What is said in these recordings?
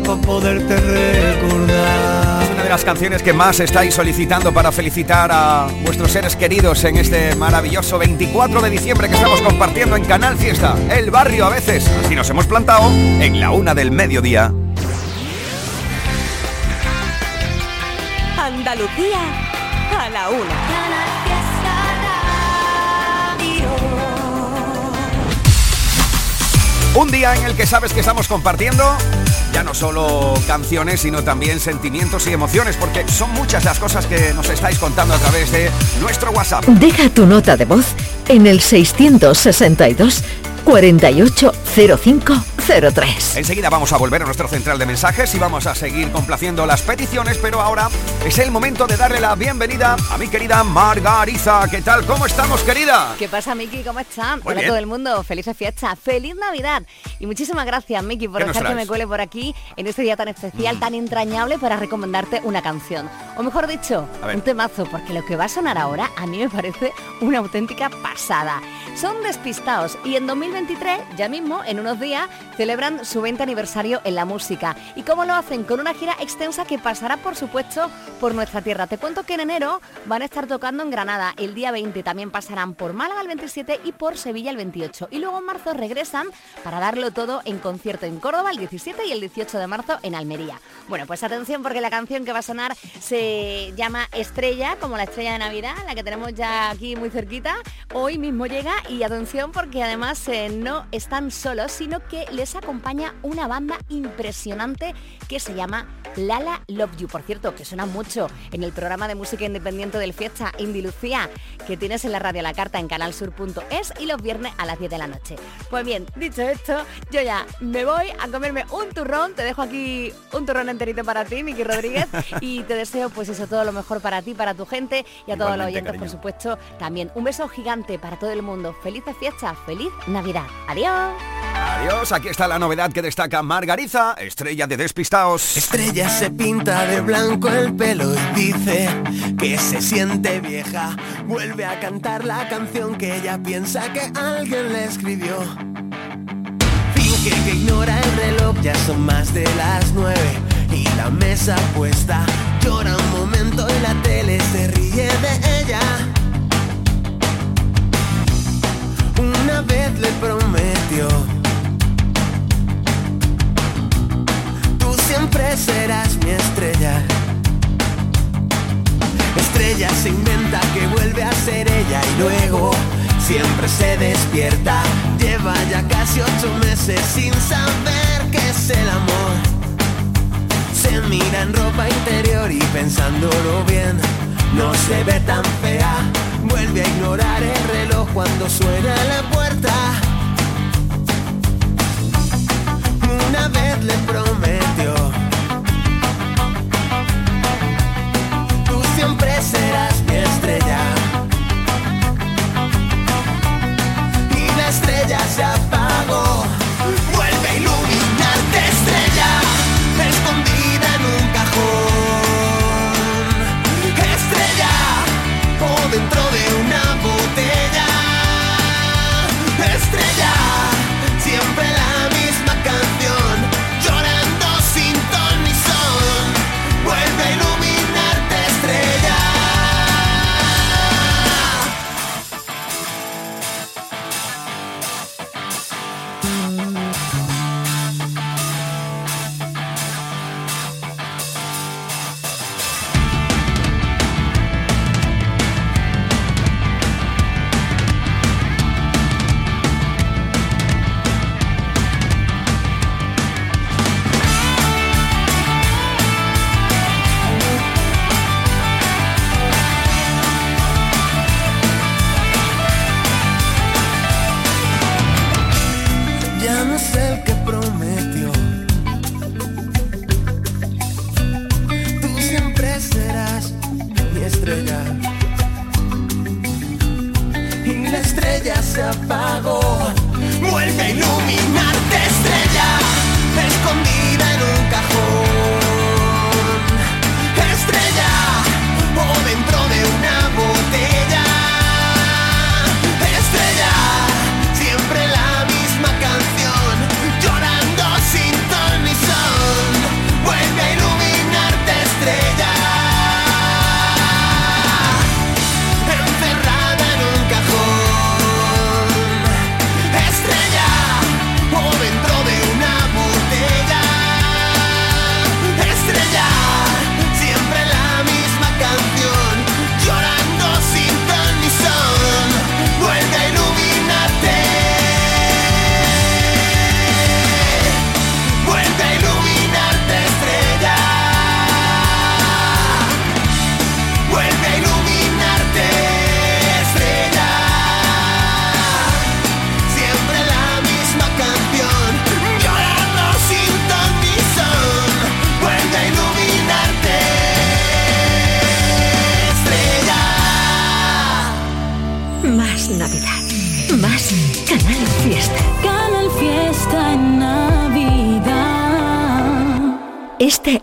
para poderte recordar. Es una de las canciones que más estáis solicitando para felicitar a vuestros seres queridos en este maravilloso 24 de diciembre que estamos compartiendo en Canal Fiesta, el barrio a veces. Así nos hemos plantado en la una del mediodía. Andalucía a la una. Un día en el que sabes que estamos compartiendo ya no solo canciones, sino también sentimientos y emociones, porque son muchas las cosas que nos estáis contando a través de nuestro WhatsApp. Deja tu nota de voz en el 662 480503. Enseguida vamos a volver a nuestro central de mensajes y vamos a seguir complaciendo las peticiones, pero ahora es el momento de darle la bienvenida a mi querida Margarita. ¿Qué tal? ¿Cómo estamos, querida? ¿Qué pasa, Miki? ¿Cómo están? Hola a todo el mundo. Felices fiestas. Feliz Navidad. Y muchísimas gracias, Miki, por ¿Qué nos dejar que me cuele por aquí en este día tan especial, tan entrañable para recomendarte una canción. O mejor dicho, un temazo, porque lo que va a sonar ahora a mí me parece una auténtica pasada. Son despistados y en 2023, ya mismo, en unos días, celebran su 20 aniversario en la música. ¿Y cómo lo hacen? Con una gira extensa que pasará, por supuesto, por nuestra tierra. Te cuento que en enero van a estar tocando en Granada el día 20, también pasarán por Málaga el 27 y por Sevilla el 28. Y luego en marzo regresan para darlo todo en concierto en Córdoba el 17 y el 18 de marzo en Almería. Bueno, pues atención porque la canción que va a sonar se llama Estrella, como la estrella de Navidad, la que tenemos ya aquí muy cerquita. Hoy mismo llega y atención porque además eh, no están solos, sino que les acompaña una banda impresionante que se llama Lala Love You. Por cierto, que suena mucho en el programa de música independiente del Fiesta Indie Lucía, que tienes en la radio La Carta en canalsur.es y los viernes a las 10 de la noche. Pues bien, dicho esto, yo ya me voy a comerme un turrón, te dejo aquí un turrón enterito para ti, Miki Rodríguez, y te deseo pues eso todo lo mejor para ti, para tu gente y a todos los oyentes, por supuesto, también. Un beso gigante para todo el mundo. Felices fiestas, feliz Navidad. Adiós. Adiós, aquí está la novedad que destaca Margarita, estrella de Despistaos. Estrella se pinta de blanco el pelo y dice que se siente vieja. Vuelve a cantar la canción que ella piensa que alguien le escribió. Finge que ignora el reloj, ya son más de las nueve y la mesa puesta. Llora un momento y la tele se ríe de ella. Una vez le prometió. Siempre serás mi estrella. Estrella se inventa que vuelve a ser ella y luego siempre se despierta. Lleva ya casi ocho meses sin saber qué es el amor. Se mira en ropa interior y pensándolo bien, no se ve tan fea. Vuelve a ignorar el reloj cuando suena la puerta. Una vez le prometió.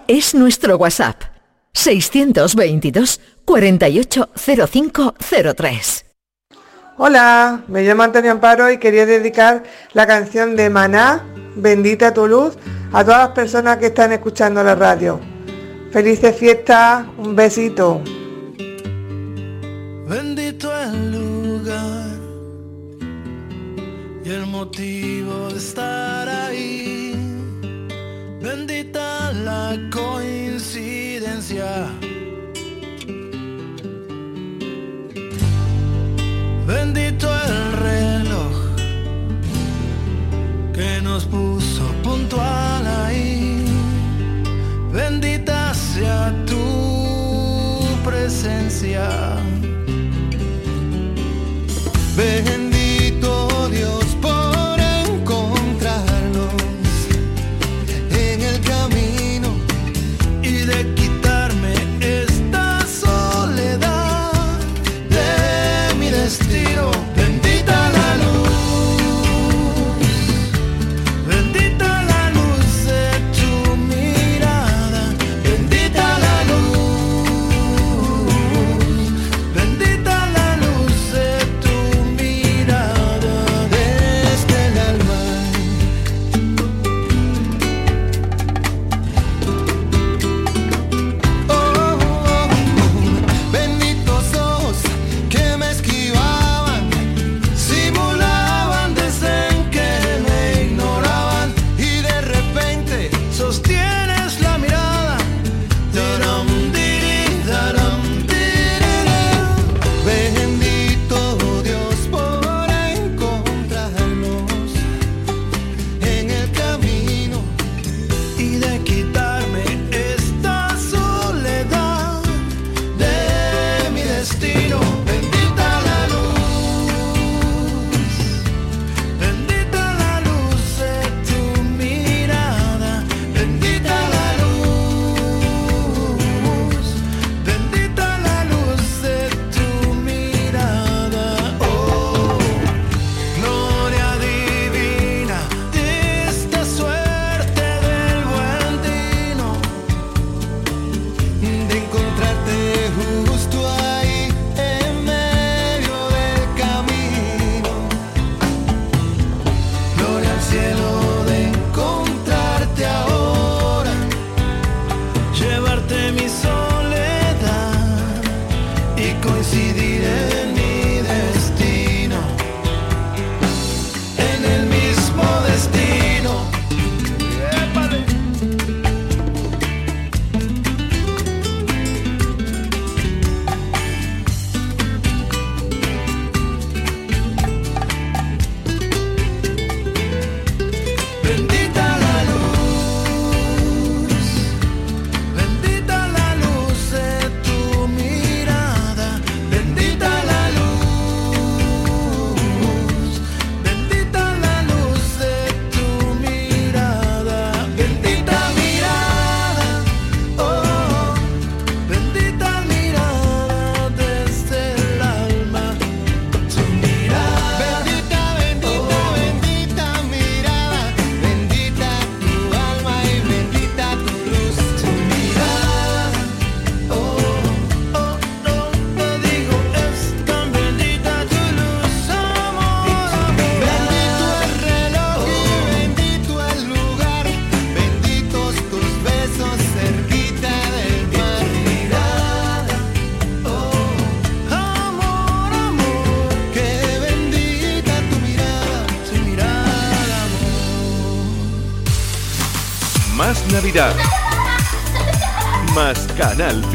Es nuestro WhatsApp. 622 480503. Hola, me llamo Antonio Amparo y quería dedicar la canción de Maná, Bendita tu luz, a todas las personas que están escuchando la radio. Felices fiestas, un besito. Bendito el lugar y el motivo de estar coincidencia. Bendito el reloj que nos puso puntual ahí. Bendita sea tu presencia. Bendito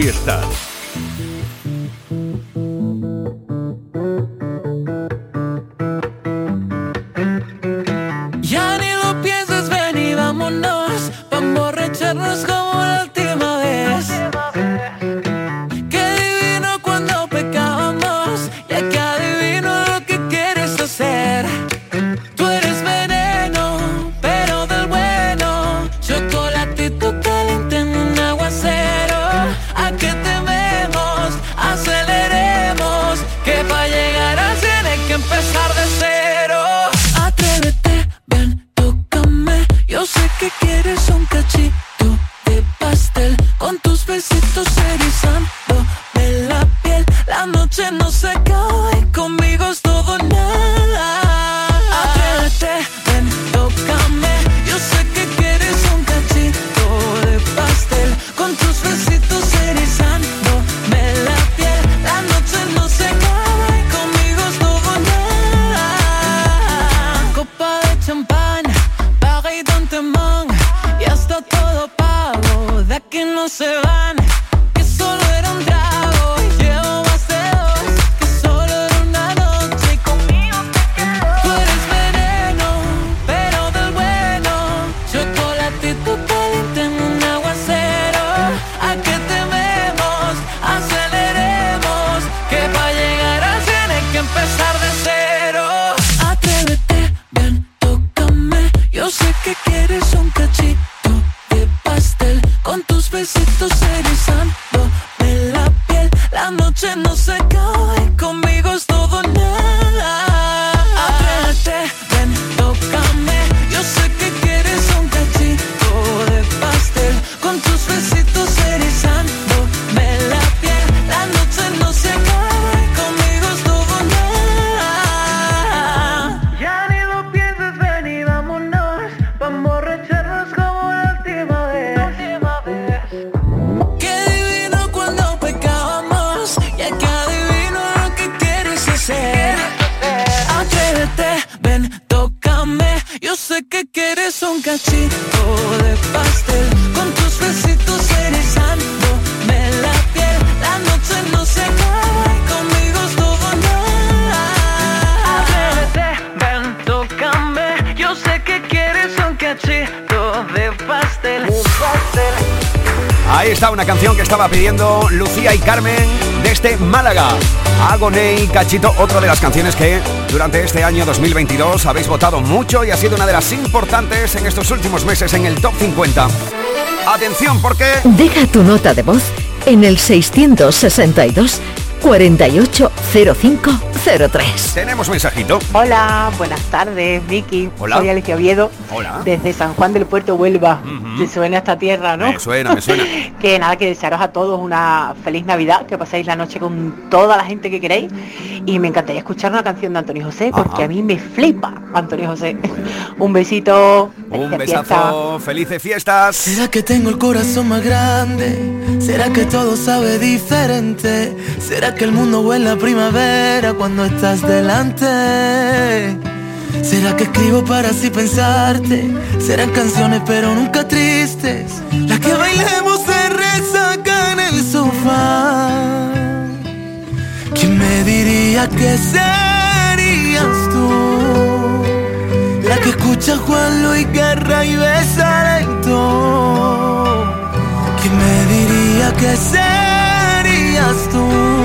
fiestas. Agoné y Cachito, otra de las canciones que durante este año 2022 habéis votado mucho y ha sido una de las importantes en estos últimos meses en el top 50. Atención porque... Deja tu nota de voz en el 662 480503. Tenemos mensajito. Hola, buenas tardes, Vicky. Hola. Soy Alicia Oviedo. Hola. Desde San Juan del Puerto Huelva. Me suena esta tierra, ¿no? Me suena, me suena. que nada, que desearos a todos una feliz Navidad, que paséis la noche con toda la gente que queréis. Y me encantaría escuchar una canción de Antonio José, porque a mí me flipa Antonio José. Un besito. Un besazo. Felices fiestas. ¿Será que tengo el corazón más grande? ¿Será que todo sabe diferente? ¿Será que el mundo huele a primavera cuando estás delante? ¿Será que escribo para así pensarte? Serán canciones pero nunca tristes Las que bailemos se resaca en el sofá ¿Quién me diría que serías tú? La que escucha Juan Luis Guerra y besa lento ¿Quién me diría que serías tú?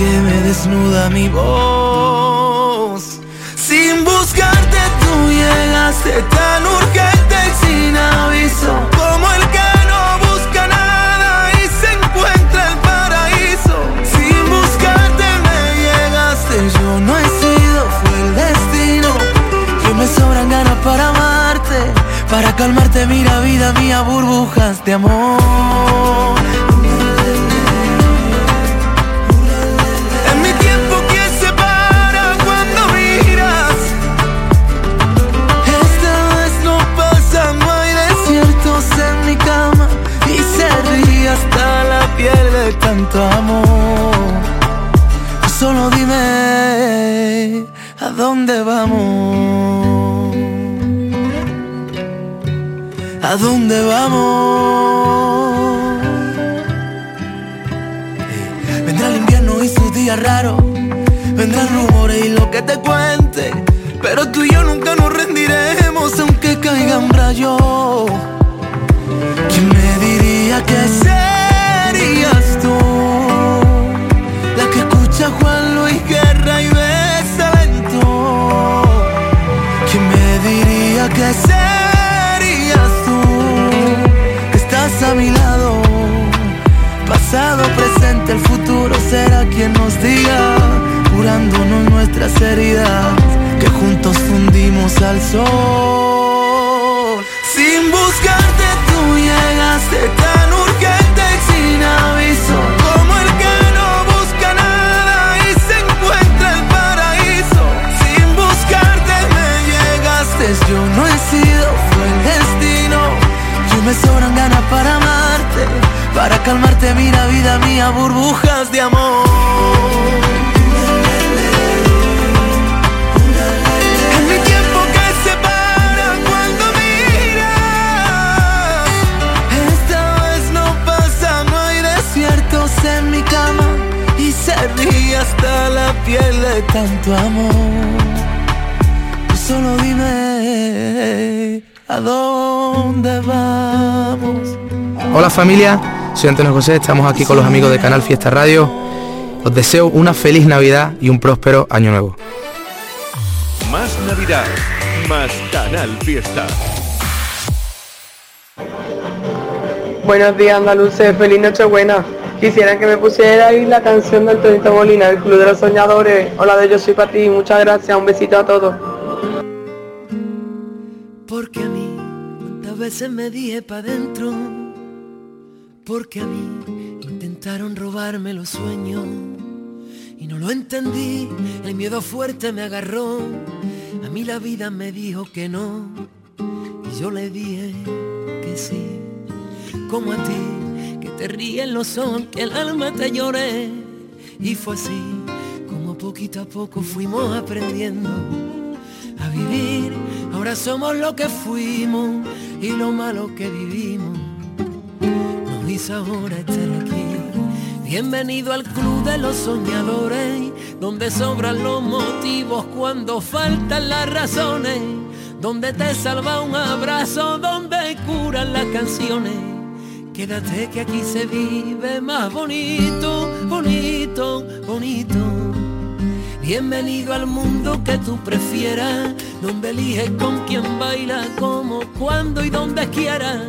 Que me desnuda mi voz. Sin buscarte tú llegaste tan urgente y sin aviso. Como el que no busca nada y se encuentra el paraíso. Sin buscarte me llegaste, yo no he sido, fue el destino. Que me sobran ganas para amarte. Para calmarte, mira vida mía, burbujas de amor. Soy Antonio José, estamos aquí con los amigos de Canal Fiesta Radio. Os deseo una feliz Navidad y un próspero año nuevo. Más Navidad, más Canal Fiesta. Buenos días andaluces, feliz Nochebuena. Quisiera que me pusierais la canción del Tonito Molina, el Club de los Soñadores, o la de Yo soy para ti. Muchas gracias, un besito a todos. Porque a mí, cuántas veces me dije para adentro, porque a mí intentaron robarme los sueños y no lo entendí, el miedo fuerte me agarró, a mí la vida me dijo que no y yo le dije que sí, como a ti te ríen los ojos, que el alma te lloré. Y fue así como poquito a poco fuimos aprendiendo a vivir. Ahora somos lo que fuimos y lo malo que vivimos. Ahora estar aquí. Bienvenido al club de los soñadores, donde sobran los motivos cuando faltan las razones, donde te salva un abrazo, donde curan las canciones Quédate que aquí se vive más bonito, bonito, bonito. Bienvenido al mundo que tú prefieras, donde eliges con quién baila, como, cuando y donde quiera,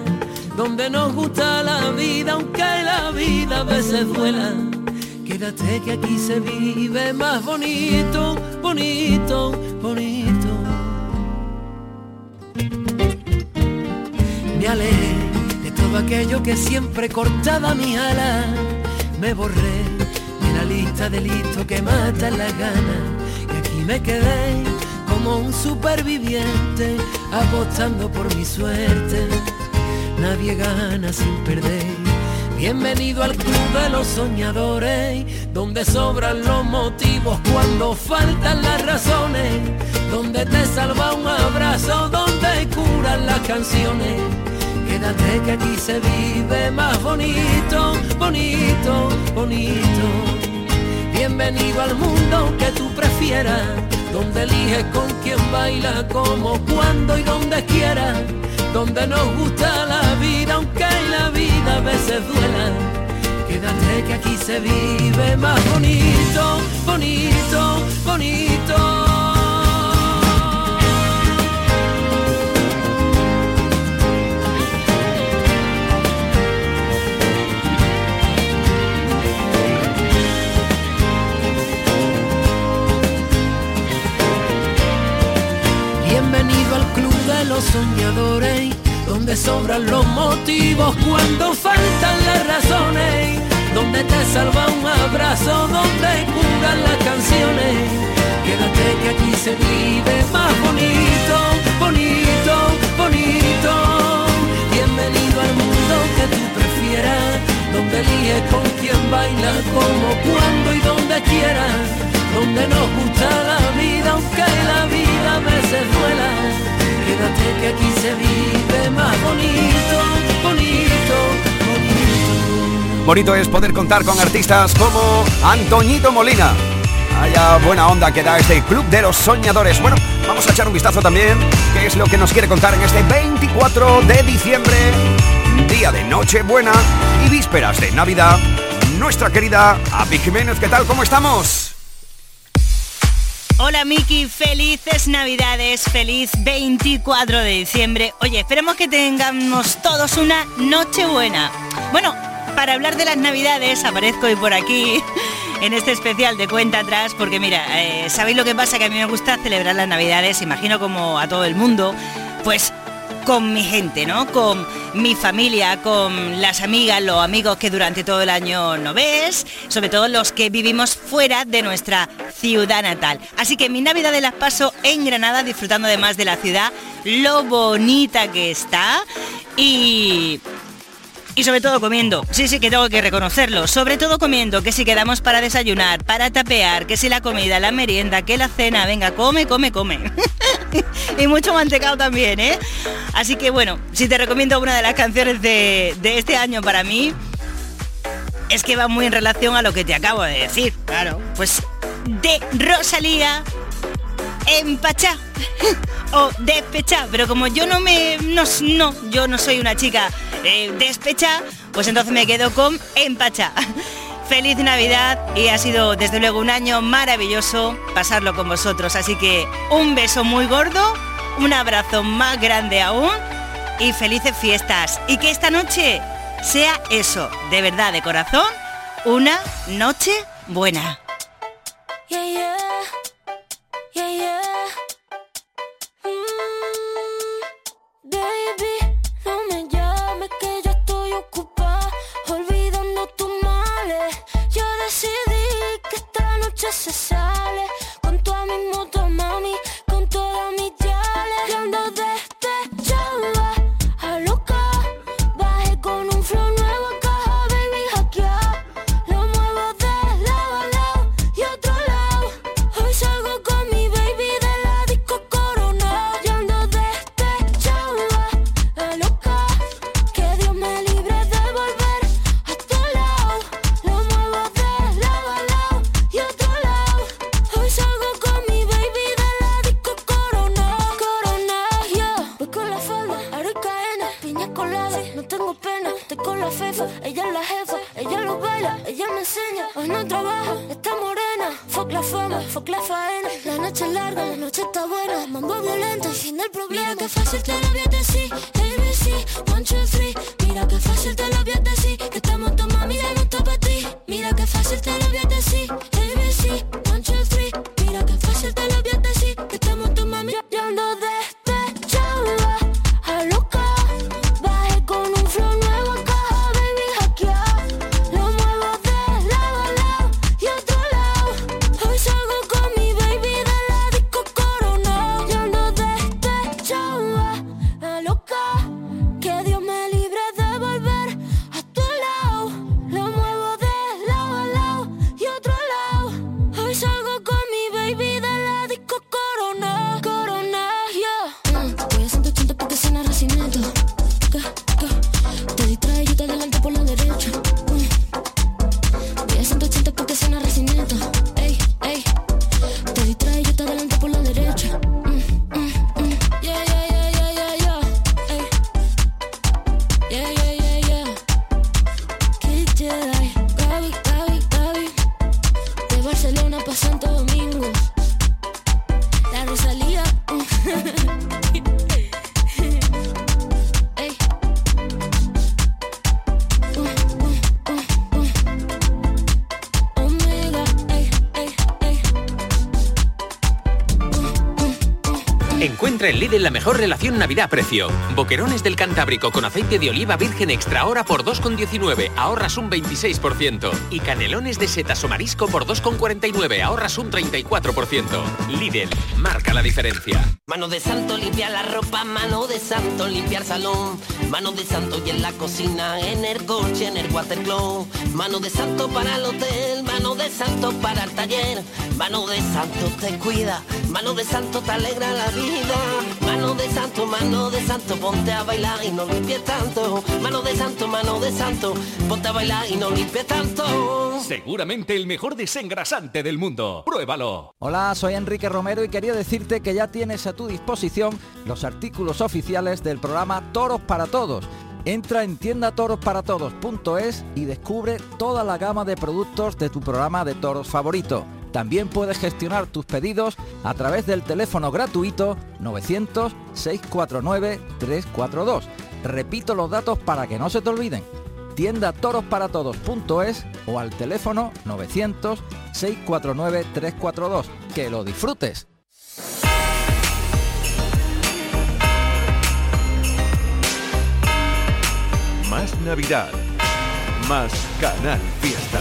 donde nos gusta la vida, aunque la vida a veces duela. Quédate que aquí se vive más bonito, bonito, bonito. Me alejé aquello que siempre cortaba mi ala, me borré de la lista de listos que matan la gana y aquí me quedé como un superviviente apostando por mi suerte. Nadie gana sin perder. Bienvenido al club de los soñadores, donde sobran los motivos cuando faltan las razones, donde te salva un abrazo, donde curan las canciones Quédate que aquí se vive más bonito, bonito, bonito. Bienvenido al mundo que tú prefieras, donde eliges con quién baila, como, cuando y donde quieras, donde nos gusta la vida, aunque la vida a veces duela. Quédate que aquí se vive más bonito, bonito, bonito. Los soñadores, donde sobran los motivos cuando faltan las razones, donde te salva un abrazo, donde curan las canciones. Quédate que aquí se vive más bonito, bonito, bonito. Bienvenido al mundo que tú prefieras, donde eliges con quién baila, como, cuando y donde quieras, donde nos gusta la vida, aunque la vida a veces duela Quédate que aquí se vive más bonito, bonito, bonito. Es poder contar con artistas como Antoñito Molina. Haya buena onda que da este Club de los Soñadores. Bueno, vamos a echar un vistazo también, qué es lo que nos quiere contar en este 24 de diciembre, día de Nochebuena y vísperas de Navidad. Nuestra querida Api Jiménez, ¿qué tal? ¿Cómo estamos? Hola Miki, felices Navidades, feliz 24 de diciembre. Oye, esperemos que tengamos todos una noche buena. Bueno, para hablar de las Navidades aparezco hoy por aquí en este especial de cuenta atrás porque mira, eh, ¿sabéis lo que pasa? Que a mí me gusta celebrar las Navidades, imagino como a todo el mundo, pues con mi gente, ¿no? Con mi familia, con las amigas, los amigos que durante todo el año no ves, sobre todo los que vivimos fuera de nuestra ciudad natal. Así que mi Navidad de las paso en Granada, disfrutando además de la ciudad, lo bonita que está y y sobre todo comiendo. Sí, sí que tengo que reconocerlo. Sobre todo comiendo, que si quedamos para desayunar, para tapear, que si la comida, la merienda, que la cena, venga, come, come, come. y mucho mantecado también, ¿eh? Así que bueno, si te recomiendo una de las canciones de, de este año para mí, es que va muy en relación a lo que te acabo de decir. Claro. Pues de Rosalía en Pachá o despechá, pero como yo no me no, no yo no soy una chica eh, despecha, pues entonces me quedo con empachá. Feliz Navidad y ha sido desde luego un año maravilloso pasarlo con vosotros, así que un beso muy gordo, un abrazo más grande aún y felices fiestas y que esta noche sea eso, de verdad, de corazón, una noche buena. yeah, yeah. Lo siento la mejor relación Navidad-precio. Boquerones del Cantábrico con aceite de oliva virgen extra hora por 2,19, ahorras un 26%. Y canelones de setas o marisco por 2,49, ahorras un 34%. Lidl, marca la diferencia. Mano de santo limpia la ropa, mano de santo limpiar salón, mano de santo y en la cocina, en el coche, en el watercloak, mano de santo para el hotel, mano de santo para el taller, mano de santo te cuida, mano de santo te alegra la vida. Mano de santo, mano de santo, ponte a bailar y no limpies tanto. Mano de santo, mano de santo, ponte a bailar y no limpies tanto. Seguramente el mejor desengrasante del mundo. Pruébalo. Hola, soy Enrique Romero y quería decirte que ya tienes a tu disposición los artículos oficiales del programa Toros para Todos. Entra en tiendatorosparatodos.es y descubre toda la gama de productos de tu programa de toros favorito también puedes gestionar tus pedidos a través del teléfono gratuito 900-649-342. Repito los datos para que no se te olviden. Tienda torosparatodos.es o al teléfono 900-649-342. Que lo disfrutes. Más Navidad. Más Canal Fiesta.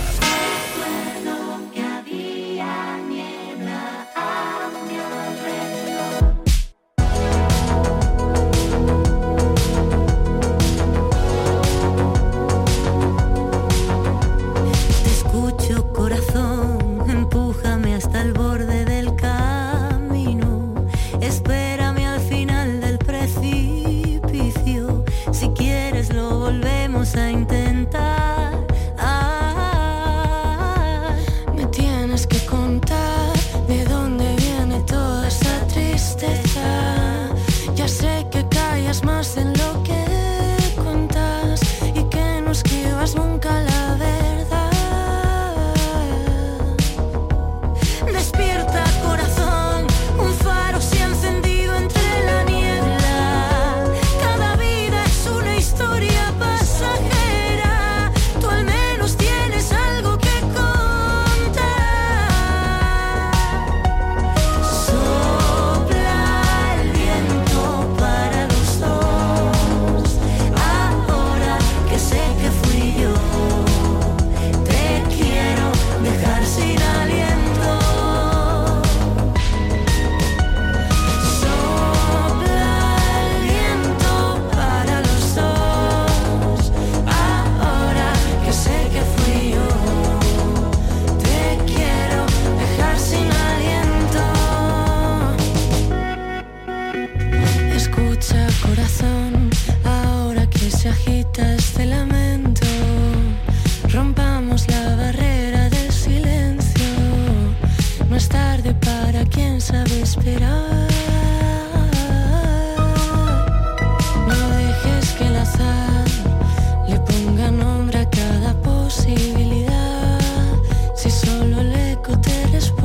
That is. tell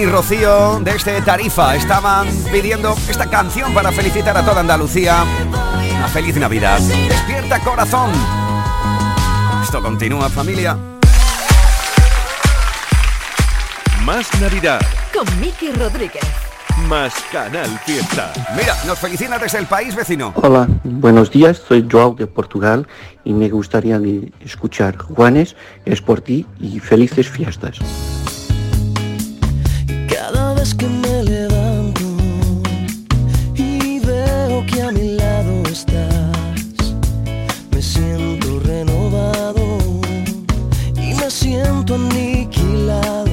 y Rocío desde este Tarifa estaban pidiendo esta canción para felicitar a toda Andalucía. Una feliz Navidad. Despierta corazón. Esto continúa familia. Más Navidad. Con Miki Rodríguez. Más Canal Fiesta. Mira, nos felicita desde el país vecino. Hola, buenos días, soy Joao de Portugal y me gustaría escuchar Juanes, es por ti y felices fiestas vez que me levanto y veo que a mi lado estás, me siento renovado y me siento aniquilado,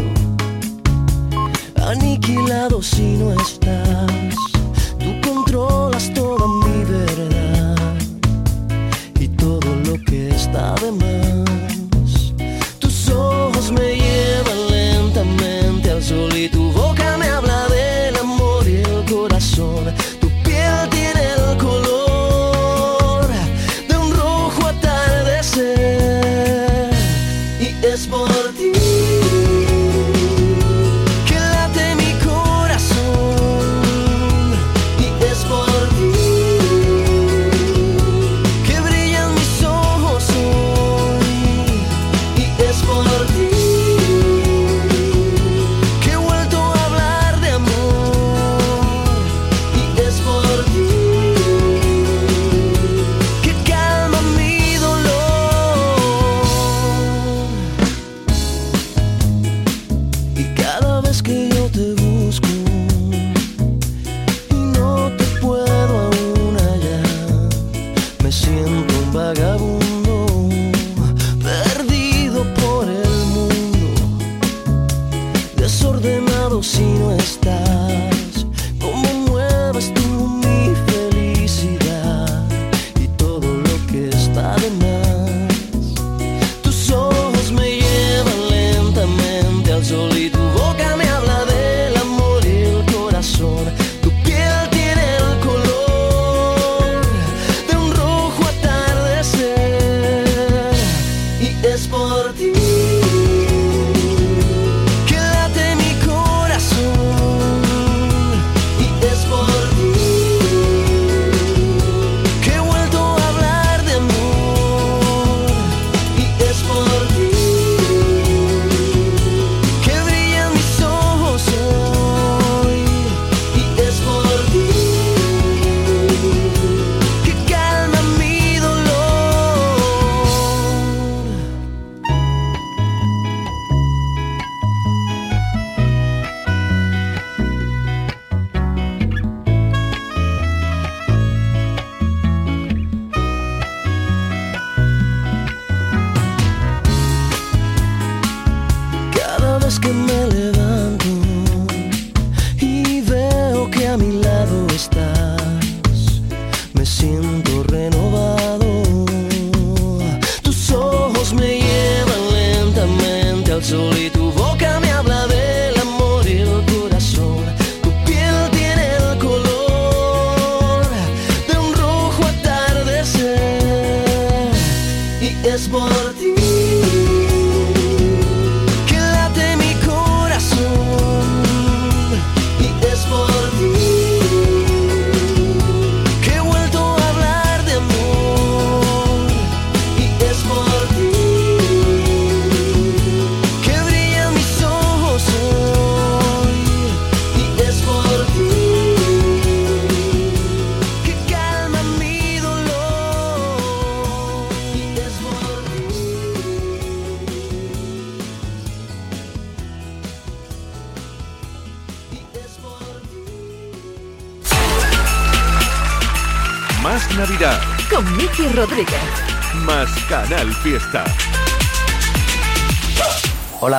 aniquilado si no estás.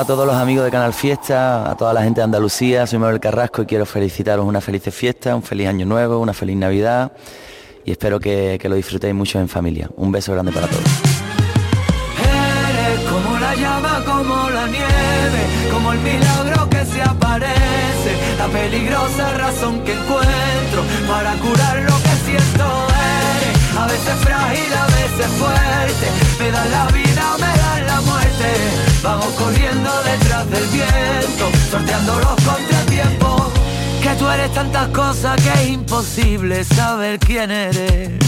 Todos los amigos de Canal Fiesta, a toda la gente de Andalucía, soy Manuel Carrasco y quiero felicitaros una feliz fiesta, un feliz año nuevo, una feliz Navidad y espero que, que lo disfrutéis mucho en familia. Un beso grande para todos. Eres como la llama, como la nieve, como el milagro que se aparece, la peligrosa razón que encuentro para curar lo que siento. A veces frágil, a veces fuerte, me das la vida, me das la muerte. Vamos corriendo detrás del viento, sorteando los contratiempos. Que tú eres tantas cosas que es imposible saber quién eres.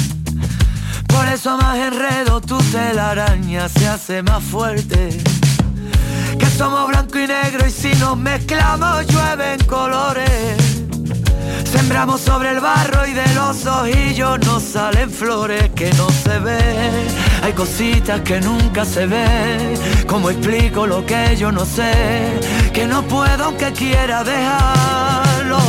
Por eso más enredo tu telaraña se hace más fuerte. Que somos blanco y negro y si nos mezclamos llueven colores. Sembramos sobre el barro y de los ojillos nos salen flores que no se ven. Hay cositas que nunca se ven. ¿Cómo explico lo que yo no sé? Que no puedo aunque quiera dejarlo.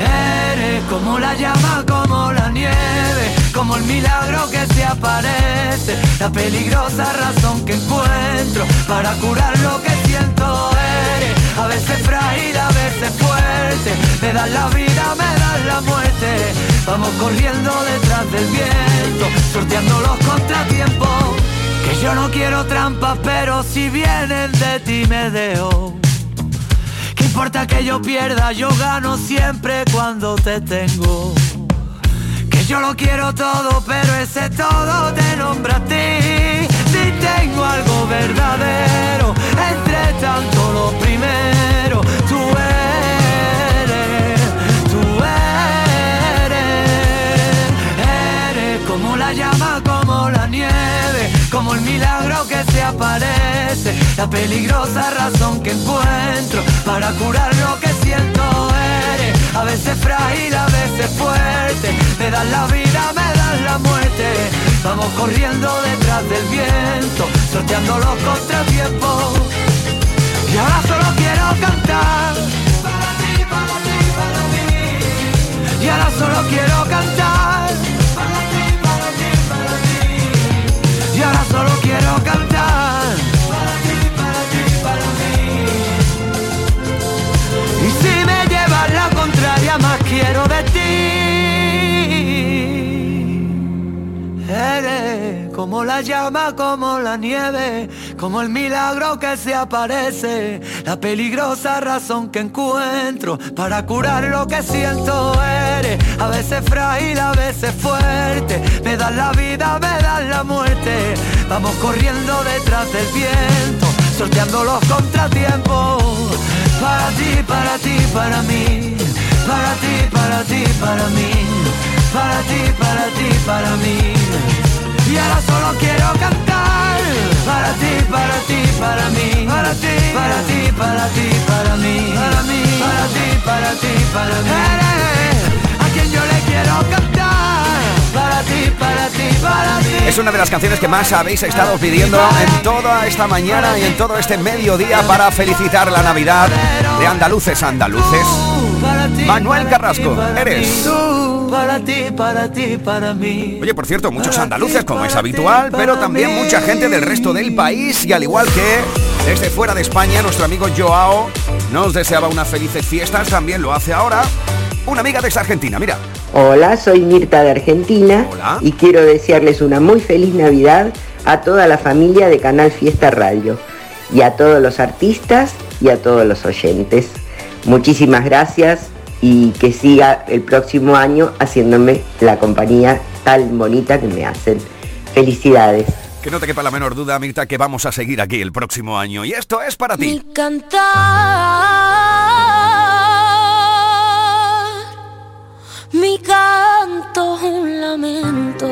Eres como la llama, como la nieve, como el milagro que se aparece, la peligrosa razón que encuentro para curar lo que siento. Eres a veces frágil, me das la vida, me das la muerte. Vamos corriendo detrás del viento, sorteando los contratiempos. Que yo no quiero trampas, pero si vienen de ti me dejo. ¿Qué importa que yo pierda? Yo gano siempre cuando te tengo. Que yo lo quiero todo, pero ese todo te nombra a ti. Si tengo algo verdadero, entre tanto lo primero, como el milagro que se aparece, la peligrosa razón que encuentro para curar lo que siento. Eres a veces frágil, a veces fuerte, me das la vida, me das la muerte. Vamos corriendo detrás del viento, sorteando los contratiempos. Y ahora solo quiero cantar. Para ti, para ti, para mí. Y ahora solo quiero cantar. Solo quiero cantar. Para ti, para ti, para mí. Y si me llevas la contraria, más quiero de ti. Eres como la llama, como la nieve, como el milagro que se aparece, la peligrosa razón que encuentro para curar lo que siento. Eres a veces frágil, a veces fuerte, me das la vida, me das la muerte. Vamos corriendo detrás del viento, sorteando los contratiempos. Para ti, para ti, para mí, para ti, para ti, para mí, para ti, para ti, para mí. Y ahora solo quiero cantar para ti, para ti, para mí, para ti, para ti, para ti, para mí, para mí, para ti, para ti, para mí. Eres a quien yo le quiero cantar. Para ti, para ti, para ti. Es una de las canciones que más habéis estado pidiendo en toda esta mañana y en todo este mediodía para felicitar la Navidad de andaluces a Manuel Carrasco, eres. Tú, para ti, para ti, para mí. Oye, por cierto, muchos andaluces como es habitual, pero también mucha gente del resto del país y al igual que desde fuera de España, nuestro amigo Joao nos deseaba unas felices fiestas, también lo hace ahora una amiga desde Argentina, mira. Hola, soy Mirta de Argentina y quiero desearles una muy feliz Navidad a toda la familia de Canal Fiesta Radio y a todos los artistas y a todos los oyentes. Muchísimas gracias y que siga el próximo año haciéndome la compañía tan bonita que me hacen. Felicidades. Que no te quepa la menor duda, Mirta, que vamos a seguir aquí el próximo año. Y esto es para ti. Mi cantar, mi canto un lamento.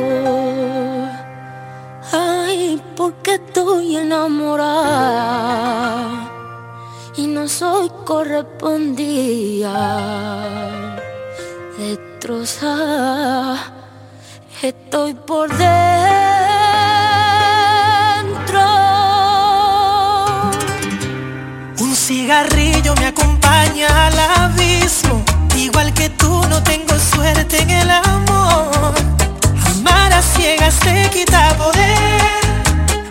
Ay, porque estoy enamorada y no soy correspondida. Destrozada, estoy por dentro. Un cigarrillo me acompaña al abismo. Igual que tú, no tengo suerte en el amor. Amar a ciegas te quita poder.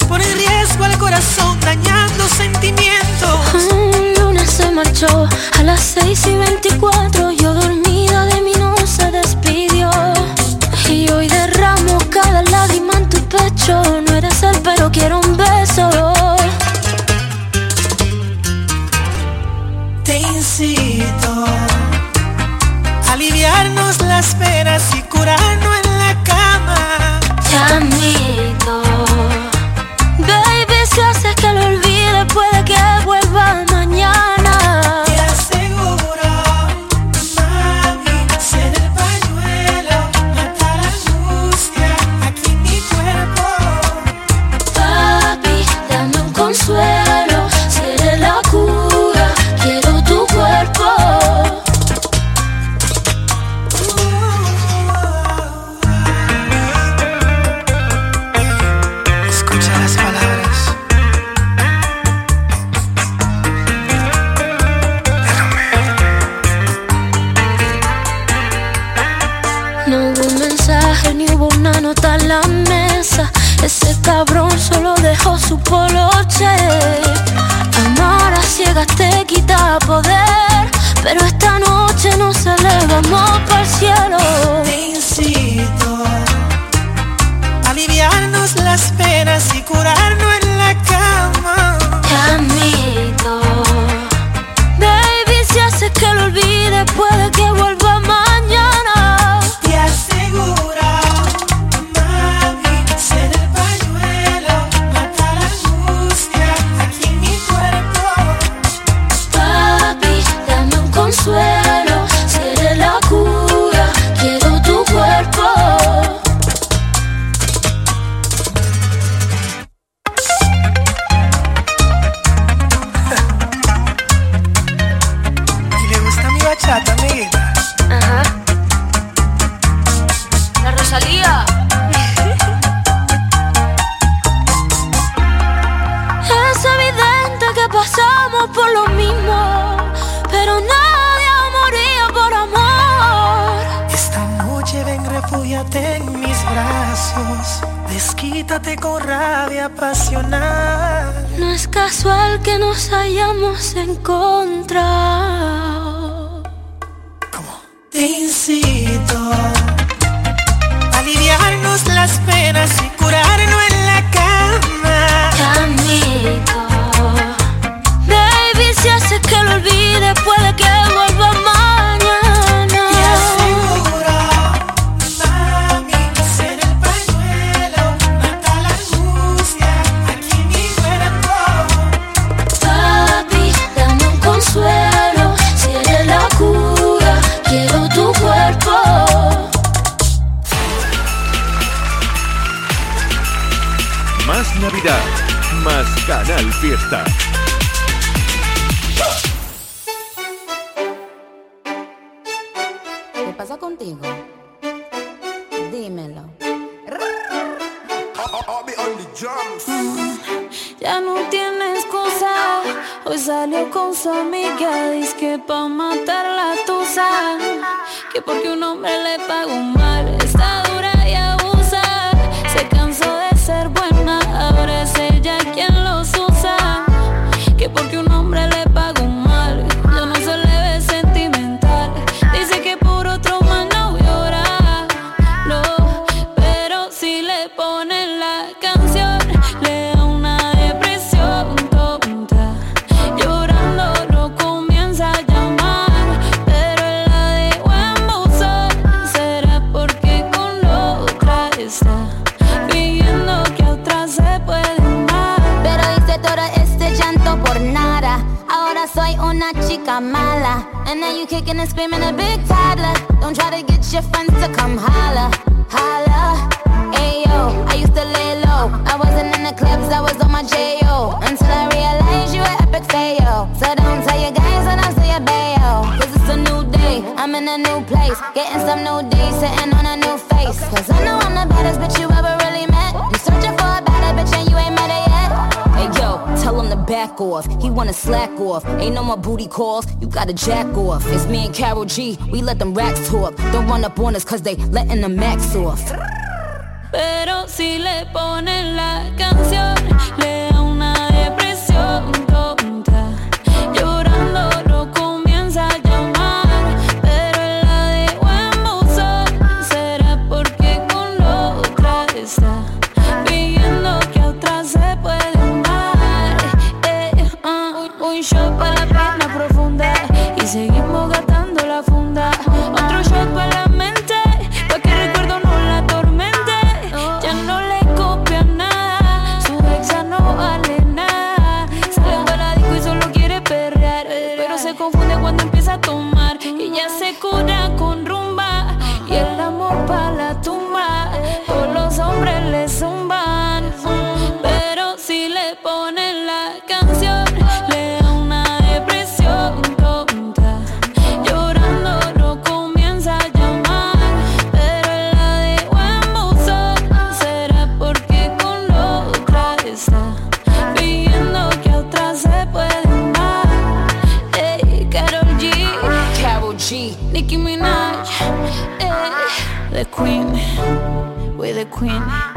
Pone en riesgo al corazón, dañando sentimientos marchó a las 6 y 24. Yo dormida de mí no se despidió. Y hoy derramo cada lágrima en tu pecho. No eres él, pero quiero un beso. Te incito a aliviarnos las penas y curarnos en la cama. Te las penas So don't tell your guys when I say a bayo. Cause it's a new day, I'm in a new place. Getting some new days, sitting on a new face. Cause I know I'm the baddest bitch you ever really met. You searching for a better bitch and you ain't met her yet. Hey yo, tell him to back off. He wanna slack off. Ain't no more booty calls, you gotta jack off. It's me and Carol G, we let them racks talk. Don't run up on us cause they letting the max off. Pero si le ponen la canción, le da una depresión tonta. Queen.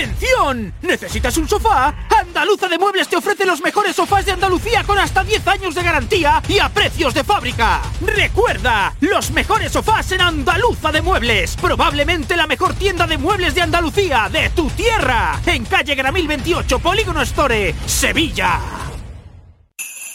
¡Atención! ¿Necesitas un sofá? Andaluza de Muebles te ofrece los mejores sofás de Andalucía con hasta 10 años de garantía y a precios de fábrica. Recuerda, los mejores sofás en Andaluza de Muebles. Probablemente la mejor tienda de muebles de Andalucía, de tu tierra. En calle Gramil 28, Polígono Store, Sevilla.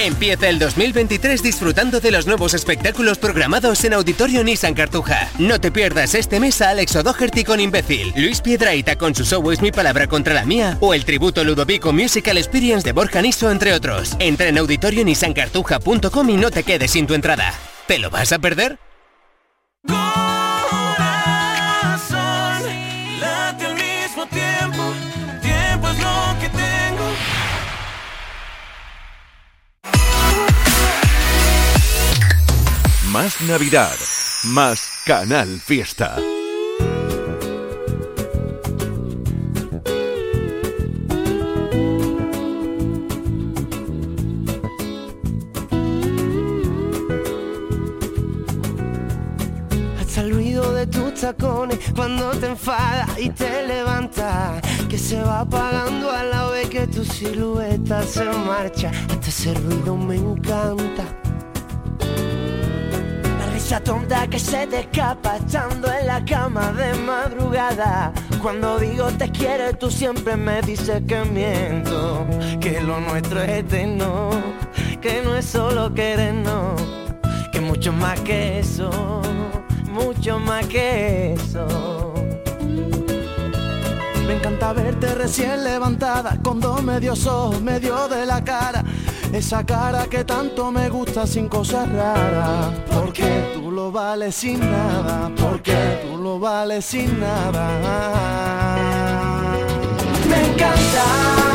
Empieza el 2023 disfrutando de los nuevos espectáculos programados en Auditorio Nissan Cartuja. No te pierdas este mes a Alex O'Doherty con Imbécil, Luis Piedraita con su show Es mi palabra contra la mía o el tributo Ludovico Musical Experience de Borja Niso, entre otros. Entra en auditorionissancartuja.com y no te quedes sin tu entrada. ¿Te lo vas a perder? Más Navidad, más Canal Fiesta. Hasta el ruido de tus tacones cuando te enfadas y te levantas. Que se va apagando a la vez que tu silueta se marcha. Hasta ese ruido me encanta. Risa tonta que se te escapa estando en la cama de madrugada. Cuando digo te quiero, tú siempre me dices que miento. Que lo nuestro es eterno. Que no es solo querernos. Que mucho más que eso. Mucho más que eso. Me encanta verte recién levantada, con dos medios ojos, medio de la cara. Esa cara que tanto me gusta sin cosas raras. Porque tú lo vales sin nada, porque tú lo vales sin nada. Me encanta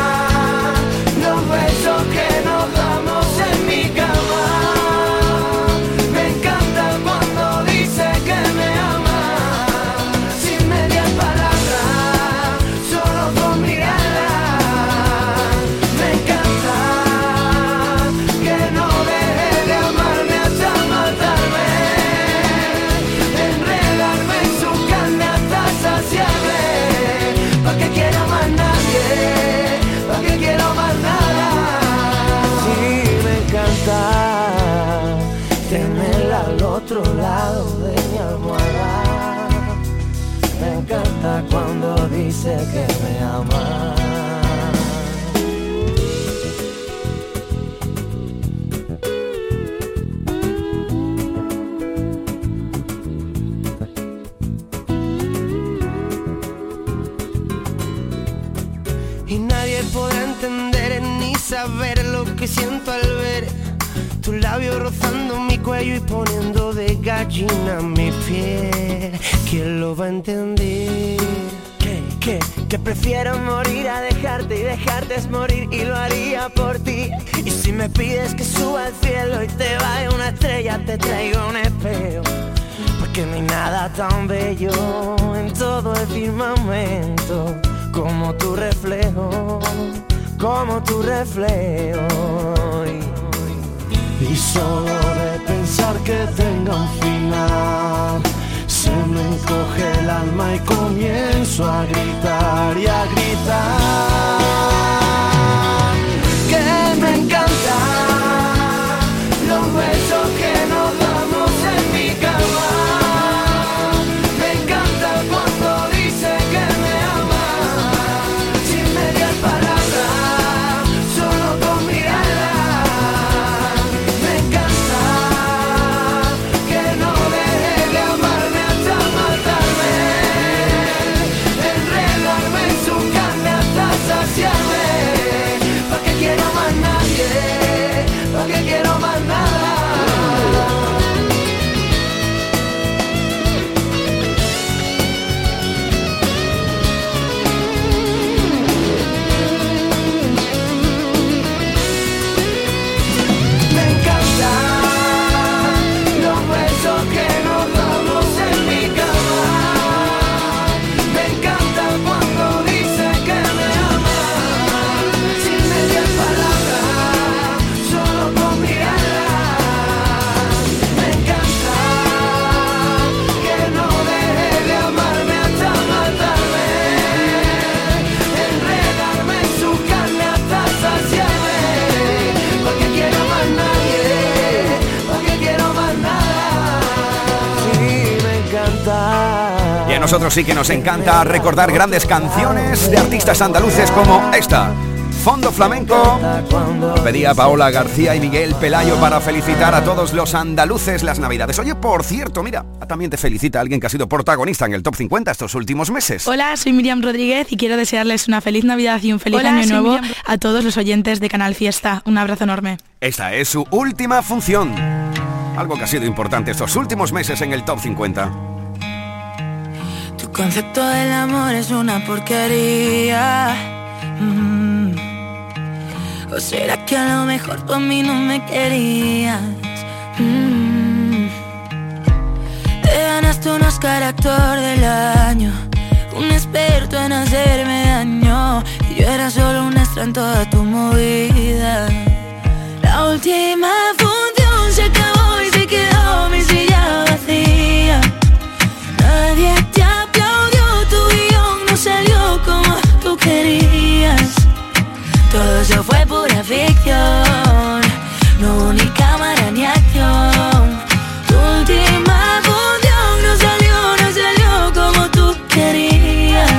dice que me ama. Y nadie podrá entender ni saber lo que siento al ver tu labio rozando mi cuello y poniendo de gallina mi piel. ¿Quién lo va a entender? Que, prefiero morir a dejarte y dejarte es morir y lo haría por ti. Y si me pides que suba al cielo y te vaya una estrella, te traigo un espejo. Porque no hay nada tan bello en todo el firmamento como tu reflejo, como tu reflejo. Y solo de pensar que tenga un final me encoge el alma y comienzo a gritar y a gritar. Que me encanta nosotros sí que nos encanta recordar grandes canciones de artistas andaluces como esta. Fondo Flamenco. Pedía Paola García y Miguel Pelayo para felicitar a todos los andaluces las Navidades. Oye, por cierto, mira, también te felicita alguien que ha sido protagonista en el Top 50 estos últimos meses. Hola, soy Miriam Rodríguez y quiero desearles una feliz Navidad y un feliz Hola, año nuevo Miriam a todos los oyentes de Canal Fiesta. Un abrazo enorme. Esta es su última función. Algo que ha sido importante estos últimos meses en el Top 50. Concepto del amor es una porquería. Mm. ¿O será que a lo mejor tú mí no me querías? Mm. Te ganaste un Oscar actor del año, un experto en hacerme daño. Y yo era solo un extra en toda tu movida. La última función querías. Todo eso fue pura ficción, no hubo ni cámara ni acción. Tu última función no salió, no salió como tú querías.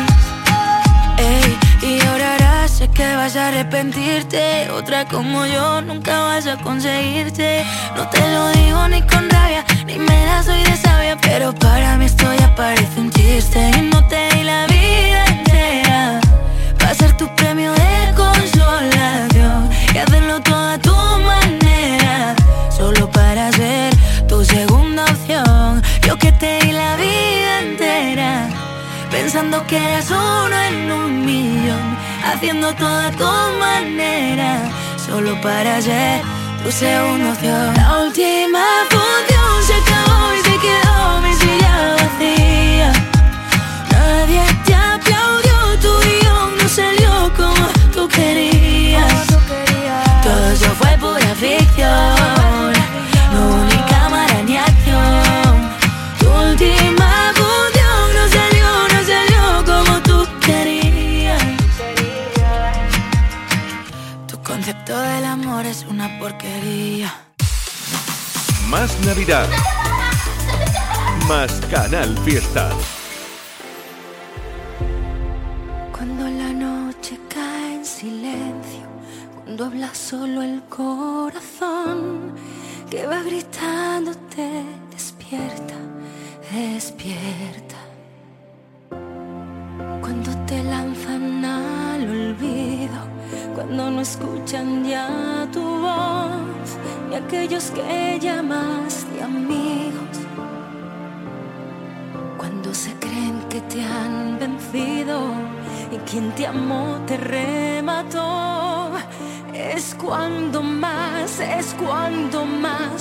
Ey, y ahora sé que vas a arrepentirte. Otra como yo nunca vas a conseguirte. No te lo digo ni con rabia, ni me la soy de sabia. Pero para mí esto ya parece un chiste. Y no te di la vida. Va a ser tu premio de consolación y hacerlo todo a tu manera, solo para ser tu segunda opción. Yo que te di la vida entera, pensando que eras uno en un millón, haciendo todo a tu manera, solo para ser tu segunda opción. La última función se acabó y se quedó mi silla vacía. Salió como tú querías. Todo eso fue pura ficción, no hubo ni cámara ni acción. Tu última función no salió, no salió como tú querías. Tu concepto del amor es una porquería. Más Navidad. Más Canal Fiesta. Cuando habla solo el corazón, que va gritándote, despierta, despierta. Cuando te lanzan al olvido, cuando no escuchan ya tu voz, y aquellos que llamas de amigos, cuando se creen que te han vencido y quien te amó te remató. Es cuando más, es cuando más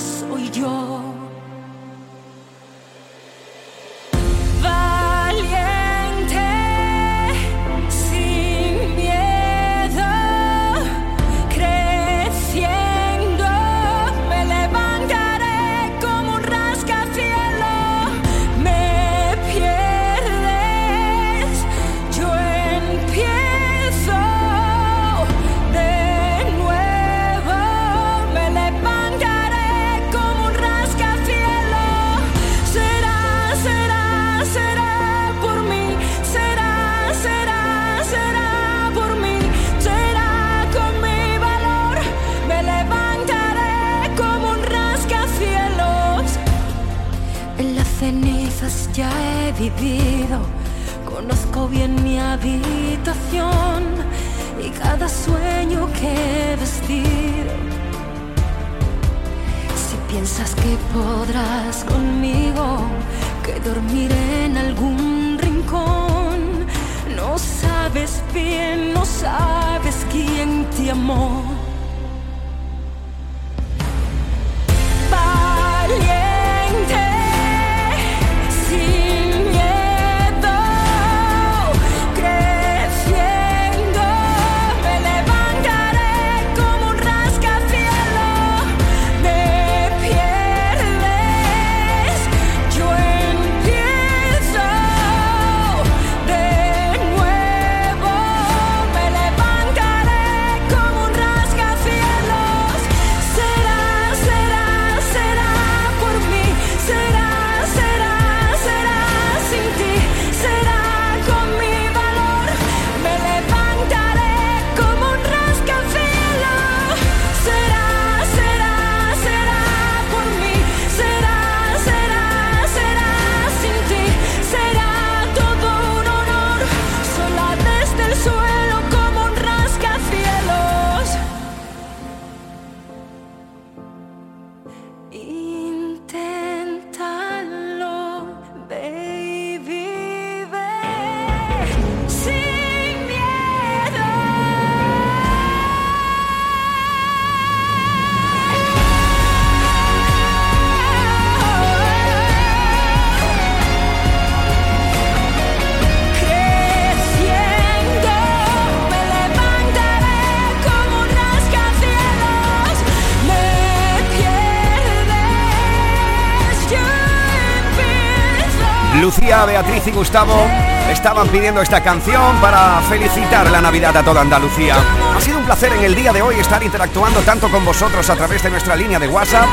Beatriz y Gustavo estaban pidiendo esta canción para felicitar la Navidad a toda Andalucía. Ha sido un placer en el día de hoy estar interactuando tanto con vosotros a través de nuestra línea de WhatsApp.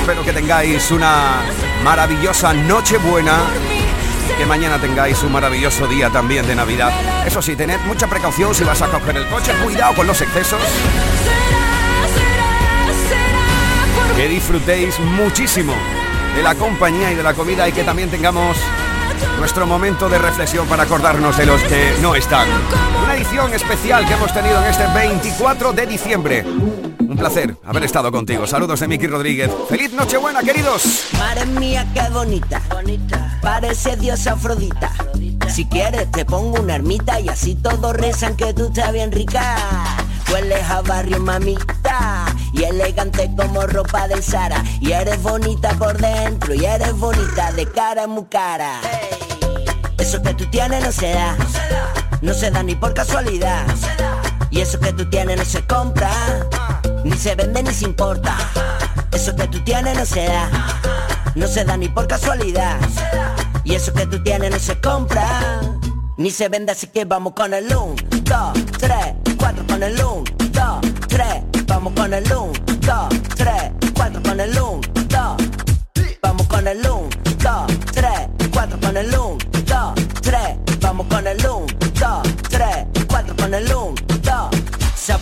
Espero que tengáis una maravillosa Nochebuena. Que mañana tengáis un maravilloso día también de Navidad. Eso sí, tened mucha precaución si vas a coger el coche. Cuidado con los excesos. Que disfrutéis muchísimo de la compañía y de la comida y que también tengamos nuestro momento de reflexión para acordarnos de los que no están. Una edición especial que hemos tenido en este 24 de diciembre. Un placer haber estado contigo. Saludos de Miki Rodríguez. ¡Feliz Nochebuena, queridos! Madre mía, qué bonita. Bonita. Parece diosa Afrodita. Si quieres te pongo una ermita y así todos rezan que tú estás bien rica. Hueles a barrio mamita y elegante como ropa de Sara. Y eres bonita por dentro y eres bonita de cara muy cara. Eso que tú tienes no se da, no se da. Ni por casualidad. Y eso que tú tienes no se compra, ni se vende ni se importa. Eso que tú tienes no se da, no se da ni por casualidad. Y eso que tú tienes no se compra, ni se vende, así que vamos con el 1, 2, 3, 4 con el 1, 2, 3, vamos con el 1, 2, 3, 4 con el 1, 2, vamos con el 1, 2, 3, 4 con el 1,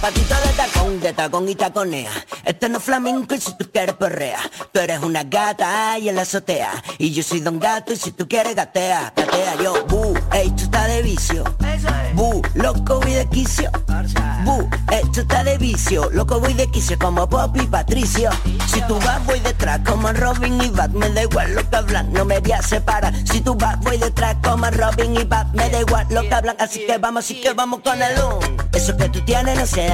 Zapatito de tacón, de tacón y taconea. Este no es flamenco y si tú quieres perrea. Tú eres una gata y en la azotea. Y yo soy don gato y si tú quieres gatea, gatea yo. Bu, ey, tú estás de vicio. Bu, loco voy de quicio. Bu, esto está de vicio. Loco voy de quicio como Pop y Patricio. Si tú vas voy detrás como Robin y Bat. Me da igual lo que hablan, no me voy a separar. Si tú vas voy detrás como Robin y Bat. Me da igual lo que hablan, así que vamos, así que vamos con el un. Eso que tú tienes no se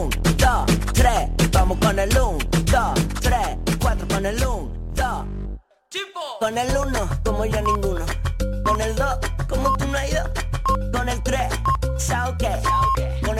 3, vamos con el 1, 2, 3, 4 con el 1, 2. Con el 1, como yo ninguno. Con el 2, como tú no has ido. Con el 3, sao que.